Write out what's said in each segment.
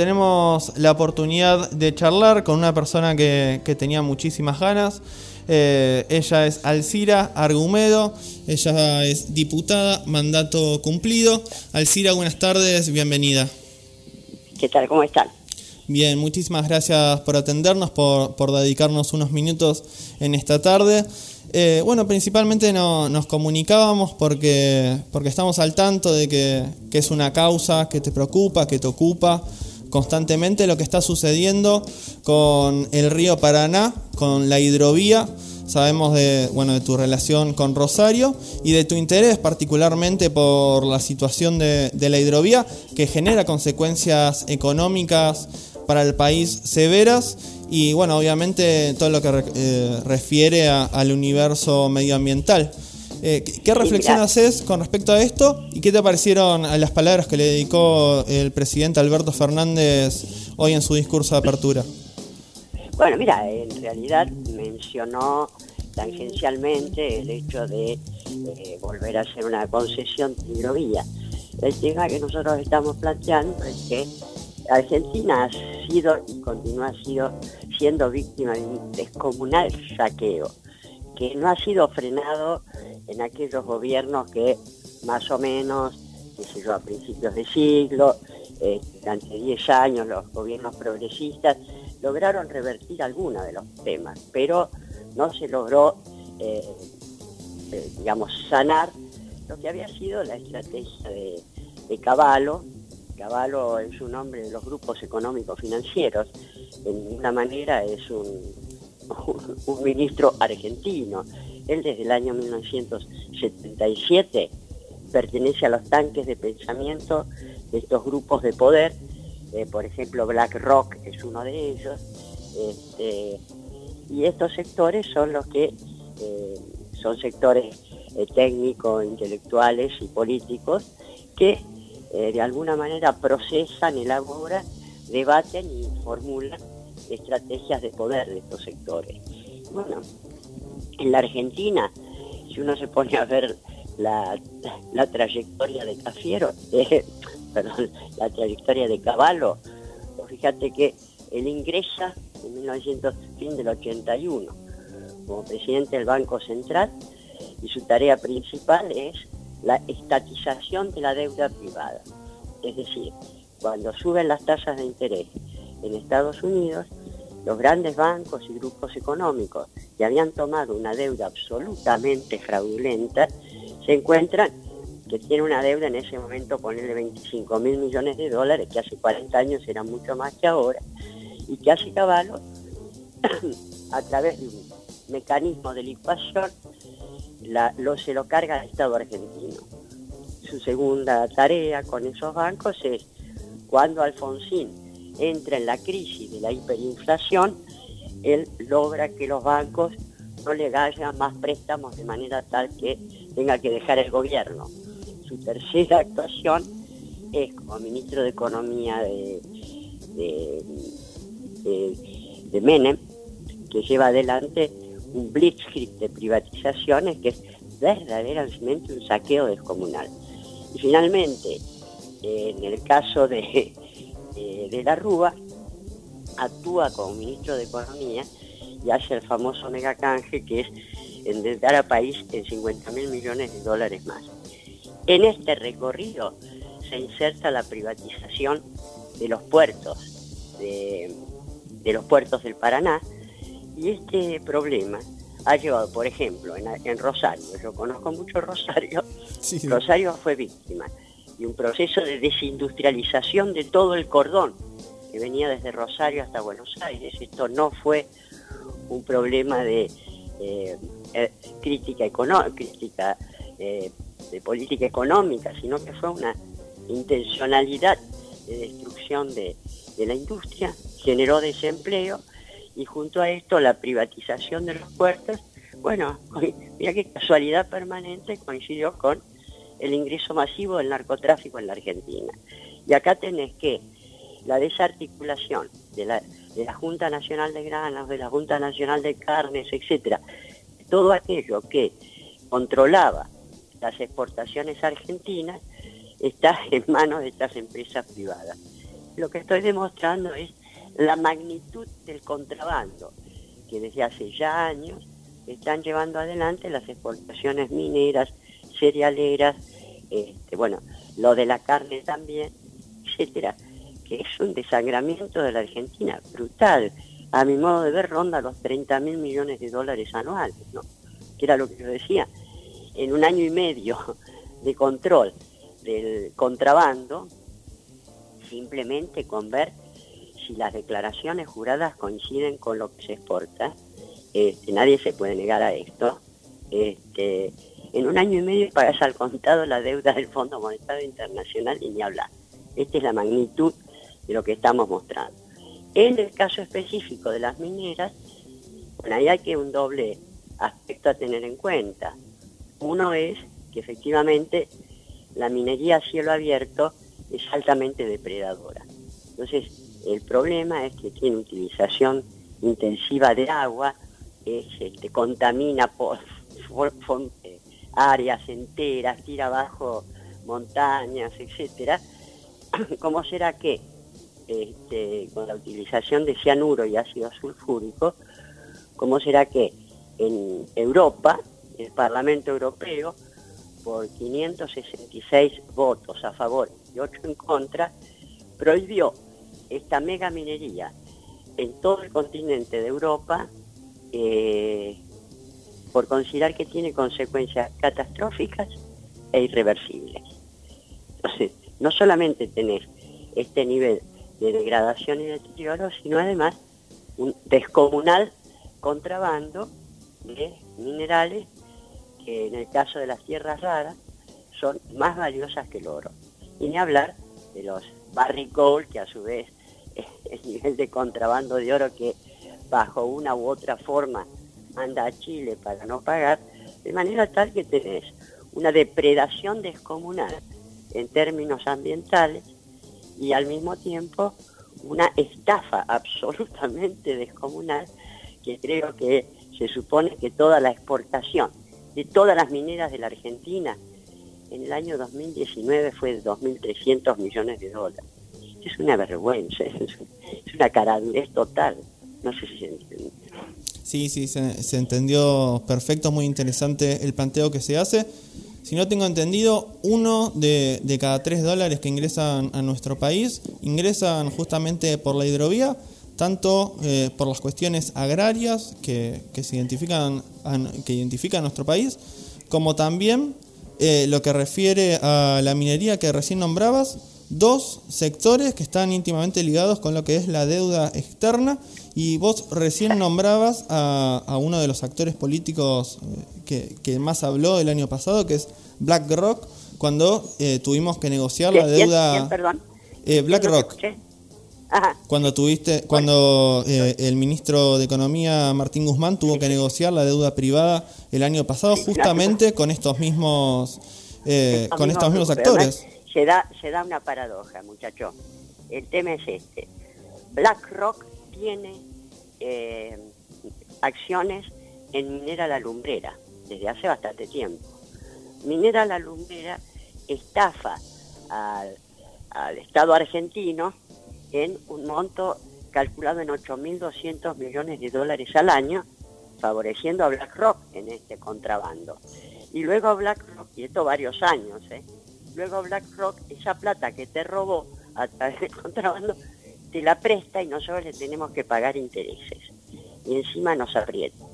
tenemos la oportunidad de charlar con una persona que, tenía muchísimas ganas. Eh, ella es Alcira Argumedo, ella es diputada, mandato cumplido. Alcira, buenas tardes, bienvenida. ¿Qué tal? ¿Cómo están? Bien, muchísimas gracias por atendernos, por, por dedicarnos unos minutos en esta tarde. Eh, bueno, principalmente nos comunicábamos porque, porque estamos al tanto de que, es una causa que te preocupa, que te ocupa constantemente lo que está sucediendo con el río Paraná, con la hidrovía. Sabemos de, bueno, de tu relación con Rosario y de tu interés particularmente por la situación de, la hidrovía que genera consecuencias económicas para el país severas y bueno, obviamente todo lo que eh, refiere al universo medioambiental. Eh, ¿Qué reflexión haces con respecto a esto y qué te parecieron las palabras que le dedicó el presidente Alberto Fernández hoy en su discurso de apertura? Bueno, mira, en realidad mencionó tangencialmente el hecho de eh, volver a hacer una concesión de hidrovía. El tema que nosotros estamos planteando es que Argentina ha sido y continúa siendo víctima de un descomunal saqueo, que no ha sido frenado en aquellos gobiernos que más o menos, qué sé yo, a principios de siglo, eh, durante 10 años los gobiernos progresistas lograron revertir algunos de los temas, pero no se logró, eh, eh, digamos, sanar lo que había sido la estrategia de, de Caballo, Caballo es un nombre de los grupos económicos financieros, en ninguna manera es un, ministro argentino. Él desde el año 1977 pertenece a los tanques de pensamiento de estos grupos de poder, eh, por ejemplo BlackRock es uno de ellos, este, y estos sectores son los que eh, son sectores eh, técnicos, intelectuales y políticos que de alguna manera procesan, elaboran, debaten y formulan estrategias de poder de estos sectores. Bueno, en la Argentina, si uno se pone a ver la, trayectoria de Cafiero, eh, perdón, la trayectoria de Caballo, pues fíjate que él ingresa en 1900, fin del 81 como presidente del Banco Central y su tarea principal es la estatización de la deuda privada. Es decir, cuando suben las tasas de interés en Estados Unidos, los grandes bancos y grupos económicos que habían tomado una deuda absolutamente fraudulenta, se encuentran que tienen una deuda en ese momento, ponerle 25 mil millones de dólares, que hace 40 años era mucho más que ahora, y que hace caballo a través de un mecanismo de licuación lo, se lo carga el Estado argentino. Su segunda tarea con esos bancos es, cuando Alfonsín entra en la crisis de la hiperinflación, él logra que los bancos no le hagan más préstamos de manera tal que tenga que dejar el gobierno. Su tercera actuación es como ministro de Economía de, de, de Menem, que lleva adelante un blitzkrieg de privatizaciones que es verdaderamente un saqueo descomunal. Y finalmente, en el caso de, de, la Rúa, actúa como ministro de Economía y hace el famoso megacanje que es endeudar a país en 50 mil millones de dólares más. En este recorrido se inserta la privatización de los puertos, de, de los puertos del Paraná, y este problema ha llevado, por ejemplo, en, Rosario, yo conozco mucho Rosario, Rosario fue víctima de un proceso de desindustrialización de todo el cordón que venía desde Rosario hasta Buenos Aires. Esto no fue un problema de eh, eh, crítica, crítica eh, de política económica, sino que fue una intencionalidad de destrucción de la industria, generó desempleo y junto a esto la privatización de los puertos, bueno, mira qué casualidad permanente coincidió con el ingreso masivo del narcotráfico en la Argentina. Y acá tenés que la desarticulación de la, de la Junta Nacional de Granos, de la Junta Nacional de Carnes, etcétera, todo aquello que controlaba las exportaciones argentinas está en manos de estas empresas privadas. lo que estoy demostrando es la magnitud del contrabando, que desde hace ya años están llevando adelante las exportaciones mineras, cerealeras, este, bueno, lo de la carne también, etcétera, que es un desangramiento de la Argentina brutal. A mi modo de ver, ronda los 30 mil millones de dólares anuales, ¿no? Que era lo que yo decía. En un año y medio de control del contrabando, simplemente con ver si las declaraciones juradas coinciden con lo que se exporta, este, nadie se puede negar a esto. Este, en un año y medio pagas al contado la deuda del Fondo Monetario Internacional y ni hablar. Esta es la magnitud lo que estamos mostrando. En el caso específico de las mineras, bueno, ahí hay que un doble aspecto a tener en cuenta. Uno es que efectivamente la minería a cielo abierto es altamente depredadora. Entonces, el problema es que tiene utilización intensiva de agua, este, contamina por, eh, áreas enteras, tira abajo montañas, etcétera. ¿Cómo será que este, con la utilización de cianuro y ácido sulfúrico, cómo será que en Europa, el Parlamento Europeo, por 566 votos a favor y 8 en contra, prohibió esta mega minería en todo el continente de Europa eh, por considerar que tiene consecuencias catastróficas e irreversibles. Entonces, no solamente tenés este nivel de degradación y deterioro, sino además un descomunal contrabando de minerales que en el caso de las tierras raras son más valiosas que el oro. Y ni hablar de los barricol, que a su vez es el nivel de contrabando de oro que bajo una u otra forma anda a Chile para no pagar, de manera tal que tenés una depredación descomunal en términos ambientales y al mismo tiempo una estafa absolutamente descomunal que creo que se supone que toda la exportación de todas las mineras de la Argentina en el año 2019 fue de 2.300 millones de dólares. Es una vergüenza, es una caradurez total. No sé si se entiende. Sí, sí, se, entendió perfecto, muy interesante el planteo que se hace. Si no tengo entendido, uno de, cada tres dólares que ingresan a nuestro país ingresan justamente por la hidrovía, tanto eh, por las cuestiones agrarias que, identifican que identifica nuestro país, como también eh, lo que refiere a la minería que recién nombrabas, dos sectores que están íntimamente ligados con lo que es la deuda externa y vos recién nombrabas a, uno de los actores políticos eh, que, más habló el año pasado, que es BlackRock, cuando eh, tuvimos que negociar la deuda... perdón? Eh, BlackRock. Cuando tuviste, cuando el ministro de Economía Martín Guzmán tuvo que negociar la deuda privada el año pasado, justamente con estos mismos, con estos mismos actores. Se da, se da una paradoja, muchacho. El tema es este. BlackRock tiene eh, acciones en Minera La Lumbrera desde hace bastante tiempo. Minera La Lumbrera estafa al, Estado argentino en un monto calculado en 8.200 millones de dólares al año, favoreciendo a BlackRock en este contrabando. Y luego BlackRock, y esto varios años, ¿eh? luego BlackRock, esa plata que te robó a través del contrabando, te la presta y nosotros le tenemos que pagar intereses. Y encima nos aprieta.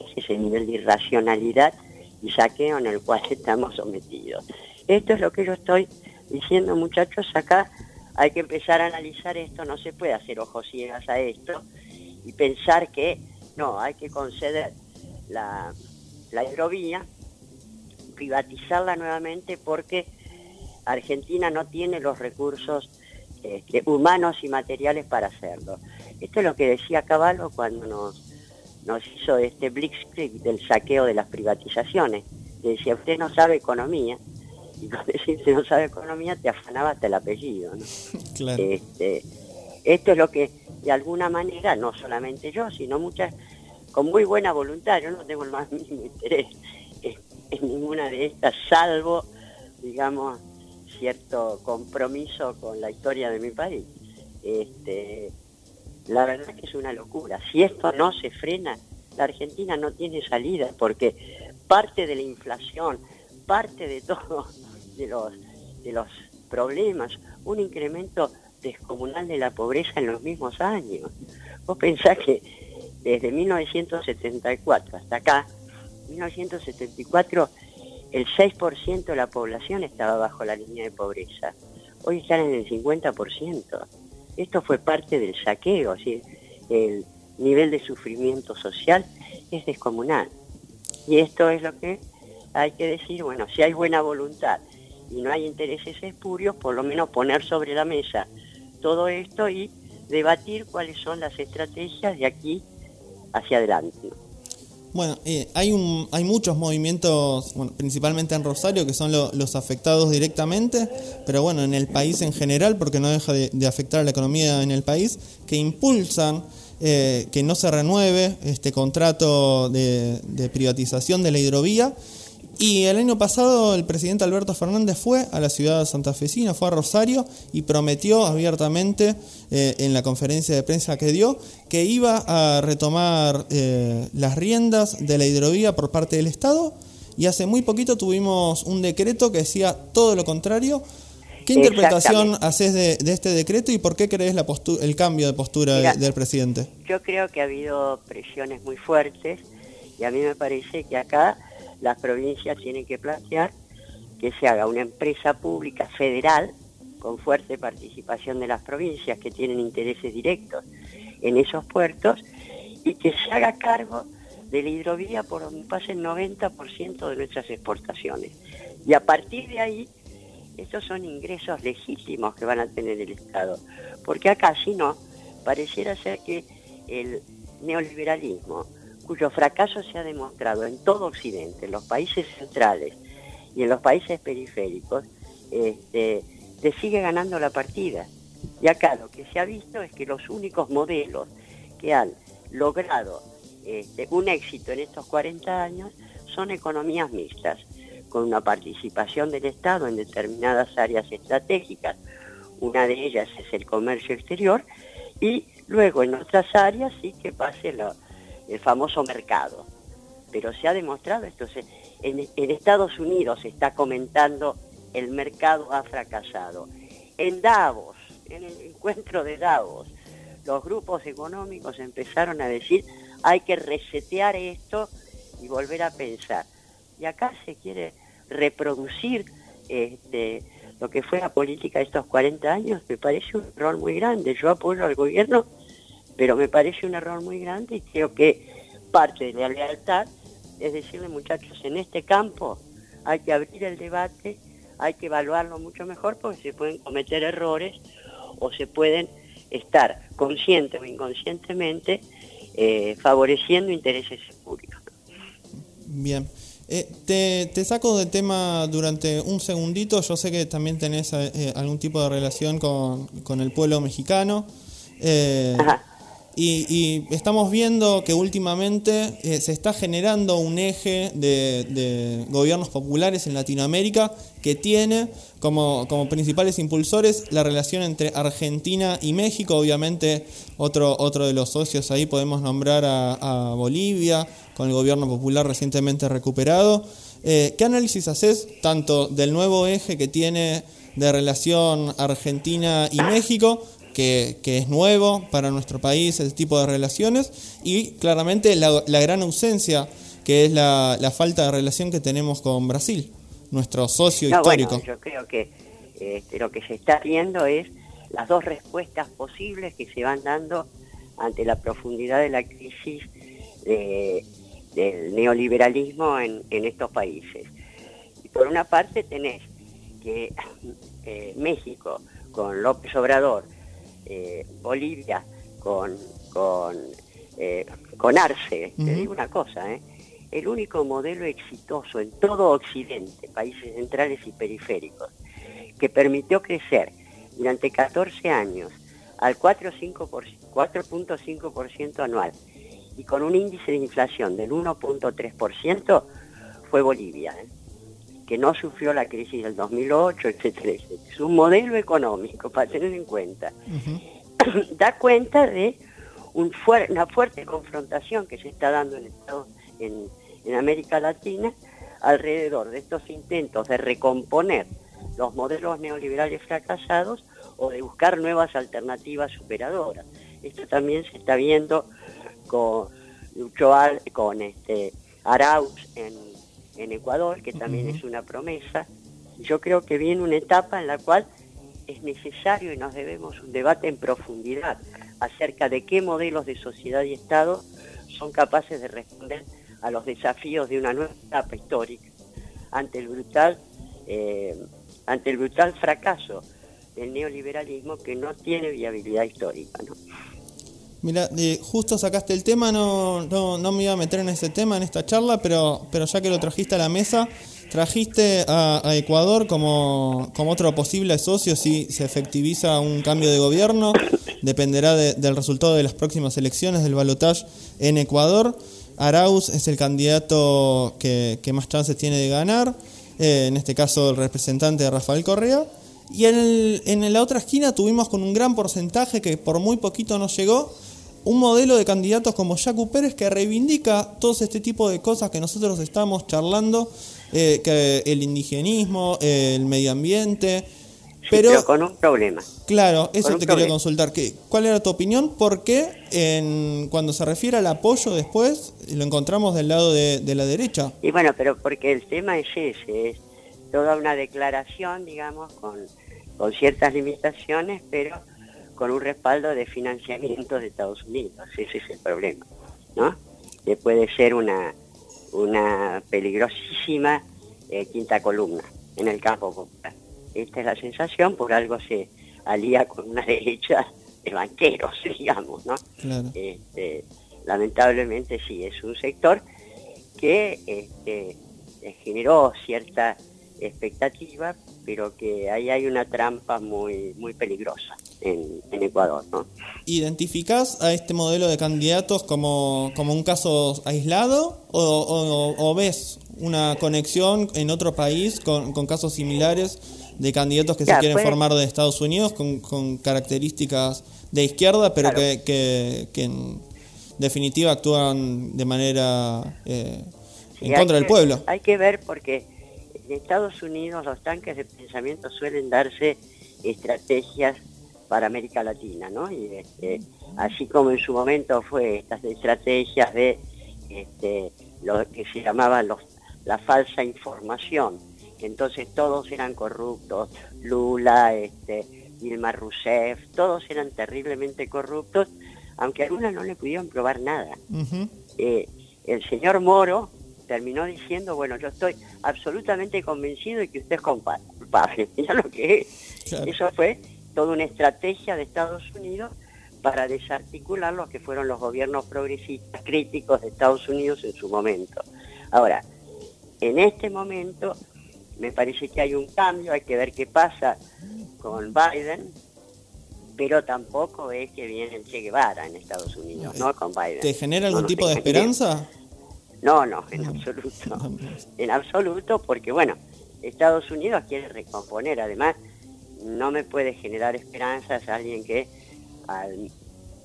Ese es el nivel de irracionalidad y saqueo en el cual estamos sometidos. Esto es lo que yo estoy diciendo, muchachos, acá hay que empezar a analizar esto, no se puede hacer ojos ciegas a esto y pensar que no, hay que conceder la, la hidrovía, privatizarla nuevamente porque Argentina no tiene los recursos este, humanos y materiales para hacerlo. Esto es lo que decía Caballo cuando nos, nos hizo este blitzkrieg del saqueo de las privatizaciones. decía, usted no sabe economía, y cuando decís no sabe economía te afanaba hasta el apellido. Este, esto es lo que de alguna manera, no solamente yo, sino muchas, con muy buena voluntad, yo no tengo el más mínimo interés en ninguna de estas, salvo, digamos, cierto compromiso con la historia de mi país. este, la verdad es que es una locura. Si esto no se frena, la Argentina no tiene salida porque parte de la inflación, parte de todo, de los, de los problemas, un incremento descomunal de la pobreza en los mismos años. Vos pensás que desde 1974 hasta acá, 1974, el 6% de la población estaba bajo la línea de pobreza. Hoy están en el 50%. Esto fue parte del saqueo, el nivel de sufrimiento social es descomunal. Y esto es lo que hay que decir, bueno, si hay buena voluntad y no hay intereses espurios, por lo menos poner sobre la mesa todo esto y debatir cuáles son las estrategias de aquí hacia adelante. Bueno, eh, hay, un, hay muchos movimientos, principalmente en Rosario, que son los afectados directamente, pero bueno, en el país en general, porque no deja de, afectar a la economía en el país, que impulsan eh, que no se renueve este contrato de privatización de la hidrovía y el año pasado el presidente Alberto Fernández fue a la ciudad de Santa Fecina, fue a Rosario y prometió abiertamente eh, en la conferencia de prensa que dio que iba a retomar eh, las riendas de la hidrovía por parte del Estado y hace muy poquito tuvimos un decreto que decía todo lo contrario. ¿Qué interpretación haces de, este decreto y por qué crees la el cambio de postura del presidente? Yo creo que ha habido presiones muy fuertes y a mí me parece que acá las provincias tienen que plantear que se haga una empresa pública federal con fuerte participación de las provincias que tienen intereses directos en esos puertos y que se haga cargo de la hidrovía por donde pasa el 90% de nuestras exportaciones. Y a partir de ahí, estos son ingresos legítimos que van a tener el Estado. Porque acá, si no, pareciera ser que el neoliberalismo cuyo fracaso se ha demostrado en todo Occidente, en los países centrales y en los países periféricos, este, te sigue ganando la partida. Y acá lo que se ha visto es que los únicos modelos que han logrado este, un éxito en estos 40 años son economías mixtas, con una participación del Estado en determinadas áreas estratégicas. Una de ellas es el comercio exterior y luego en otras áreas sí que pase lo, el famoso mercado. Pero se ha demostrado esto, en, Estados Unidos se está comentando el mercado ha fracasado. En Davos, en el encuentro de Davos, los grupos económicos empezaron a decir hay que resetear esto y volver a pensar. Y acá se quiere reproducir este, lo que fue la política de estos 40 años, me parece un error muy grande. Yo apoyo al gobierno pero me parece un error muy grande y creo que parte de la lealtad es decirle muchachos, en este campo hay que abrir el debate, hay que evaluarlo mucho mejor porque se pueden cometer errores o se pueden estar consciente o inconscientemente eh, favoreciendo intereses públicos. Bien. Eh, te, saco de tema durante un segundito. Yo sé que también tenés eh, algún tipo de relación con, con el pueblo mexicano. Ajá. Y, estamos viendo que últimamente eh, se está generando un eje de, gobiernos populares en Latinoamérica que tiene como, principales impulsores la relación entre Argentina y México. Obviamente otro, otro de los socios ahí podemos nombrar a, Bolivia con el gobierno popular recientemente recuperado. Eh, ¿Qué análisis haces tanto del nuevo eje que tiene de relación Argentina y México? Que, es nuevo para nuestro país, ese tipo de relaciones, y claramente la, gran ausencia que es la, falta de relación que tenemos con Brasil, nuestro socio histórico. yo creo que este, lo que se está viendo es las dos respuestas posibles que se van dando ante la profundidad de la crisis del neoliberalismo en, estos países. Y por una parte tenés que eh, México, con López Obrador, eh, Bolivia con, con, eh, con Arce, te digo una cosa, ¿eh? el único modelo exitoso en todo Occidente, países centrales y periféricos, que permitió crecer durante 14 años al 4.5% anual y con un índice de inflación del 1.3% fue Bolivia que no sufrió la crisis del 2008, etcétera, Es un modelo económico para tener en cuenta. da cuenta de una fuerte confrontación que se está dando en, en, en América Latina alrededor de estos intentos de recomponer los modelos neoliberales fracasados o de buscar nuevas alternativas superadoras. Esto también se está viendo con con este Arauz en, en Ecuador, que también es una promesa. Yo creo que viene una etapa en la cual es necesario y nos debemos un debate en profundidad acerca de qué modelos de sociedad y Estado son capaces de responder a los desafíos de una nueva etapa histórica ante el brutal, eh, ante el brutal fracaso del neoliberalismo que no tiene viabilidad histórica. ¿no? Mira, justo sacaste el tema, no, no, no, me iba a meter en ese tema en esta charla, pero, pero ya que lo trajiste a la mesa, trajiste a, Ecuador como, como, otro posible socio si se efectiviza un cambio de gobierno, dependerá del resultado de las próximas elecciones del balotaje en Ecuador. Arauz es el candidato que, más chances tiene de ganar, eh, en este caso el representante de Rafael Correa. Y en, el, en la otra esquina tuvimos con un gran porcentaje que por muy poquito nos llegó, un modelo de candidatos como Jacu Pérez que reivindica todo este tipo de cosas que nosotros estamos charlando, eh, que el indigenismo, el medio ambiente, pero, con un problema. Claro, eso te quería consultar. Que, ¿Cuál era tu opinión? Porque en, cuando se refiere al apoyo después, lo encontramos del lado de, la derecha. Y bueno, pero porque el tema es ese, es toda una declaración, digamos, con, con ciertas limitaciones, pero con un respaldo de financiamiento de Estados Unidos. Ese es el problema, ¿no? Que puede ser una, una peligrosísima eh, quinta columna en el campo popular. Esta es la sensación, por algo se alía con una derecha de banqueros, digamos, ¿no? Este, lamentablemente sí, es un sector que este, generó cierta expectativa, pero que ahí hay una trampa muy, muy peligrosa en, Ecuador. ¿no? ¿Identificás a este modelo de candidatos como, como un caso aislado o, ves una conexión en otro país con, con casos similares de candidatos que se quieren formar de Estados Unidos con, con características de izquierda, pero que, que, en definitiva actúan de manera eh, en contra del pueblo. Hay que ver porque en Estados Unidos los tanques de pensamiento suelen darse estrategias para América Latina, ¿no? Y este, así como en su momento fue estas estrategias de este, lo que se llamaban los, la falsa información, que entonces todos eran corruptos, Lula, este, Dilma Rousseff, todos eran terriblemente corruptos, aunque algunos no le pudieron probar nada. Eh, el señor Moro terminó diciendo, bueno, yo estoy absolutamente convencido de que usted es culpable. Mira lo que es. Eso fue toda una estrategia de Estados Unidos para desarticular lo que fueron los gobiernos progresistas críticos de Estados Unidos en su momento. Ahora, en este momento me parece que hay un cambio, hay que ver qué pasa con Biden, pero tampoco es que viene el Che Guevara en Estados Unidos, ¿no? Con Biden. ¿Te genera algún tipo de esperanza? No, no, en absoluto. En absoluto, porque bueno, Estados Unidos quiere recomponer, además no me puede generar esperanzas alguien que al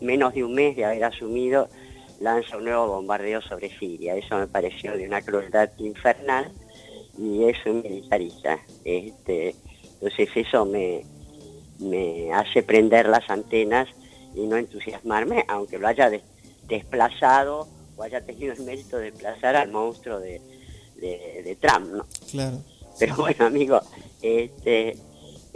menos de un mes de haber asumido lanza un nuevo bombardeo sobre Siria. Eso me pareció de una crueldad infernal y es un militarista. Este, entonces eso me, me hace prender las antenas y no entusiasmarme, aunque lo haya desplazado o haya tenido el mérito de desplazar al monstruo de, de, Trump, ¿no? Claro. Pero bueno, amigo, este,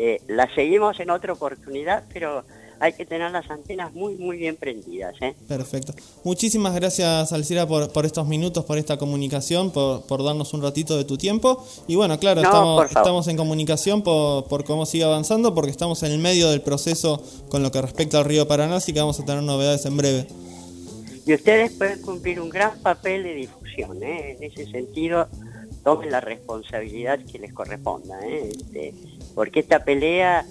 eh, la seguimos en otra oportunidad, pero hay que tener las antenas muy, muy bien prendidas. ¿eh? Perfecto. Muchísimas gracias, Alcira, por, por estos minutos, por esta comunicación, por, por darnos un ratito de tu tiempo. Y bueno, claro, estamos, estamos en comunicación por, por cómo sigue avanzando, porque estamos en el medio del proceso con lo que respecta al río Paraná, así que vamos a tener novedades en breve. Y ustedes pueden cumplir un gran papel de difusión, ¿eh? en ese sentido tomen la responsabilidad que les corresponda. ¿eh? Este, porque esta pelea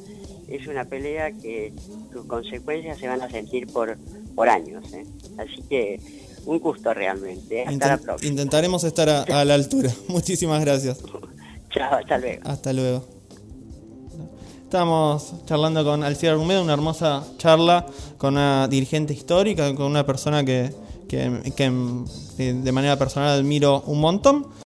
es una pelea que sus consecuencias se van a sentir por, por años. ¿eh? Así que un gusto realmente. ¿eh? Hasta la próxima. Intentaremos estar a, la altura. Muchísimas gracias. Chao, hasta luego. Hasta luego. Estábamos charlando con Alcira Argumedo, una hermosa charla con una dirigente histórica, con una persona que, que, que de manera personal admiro un montón.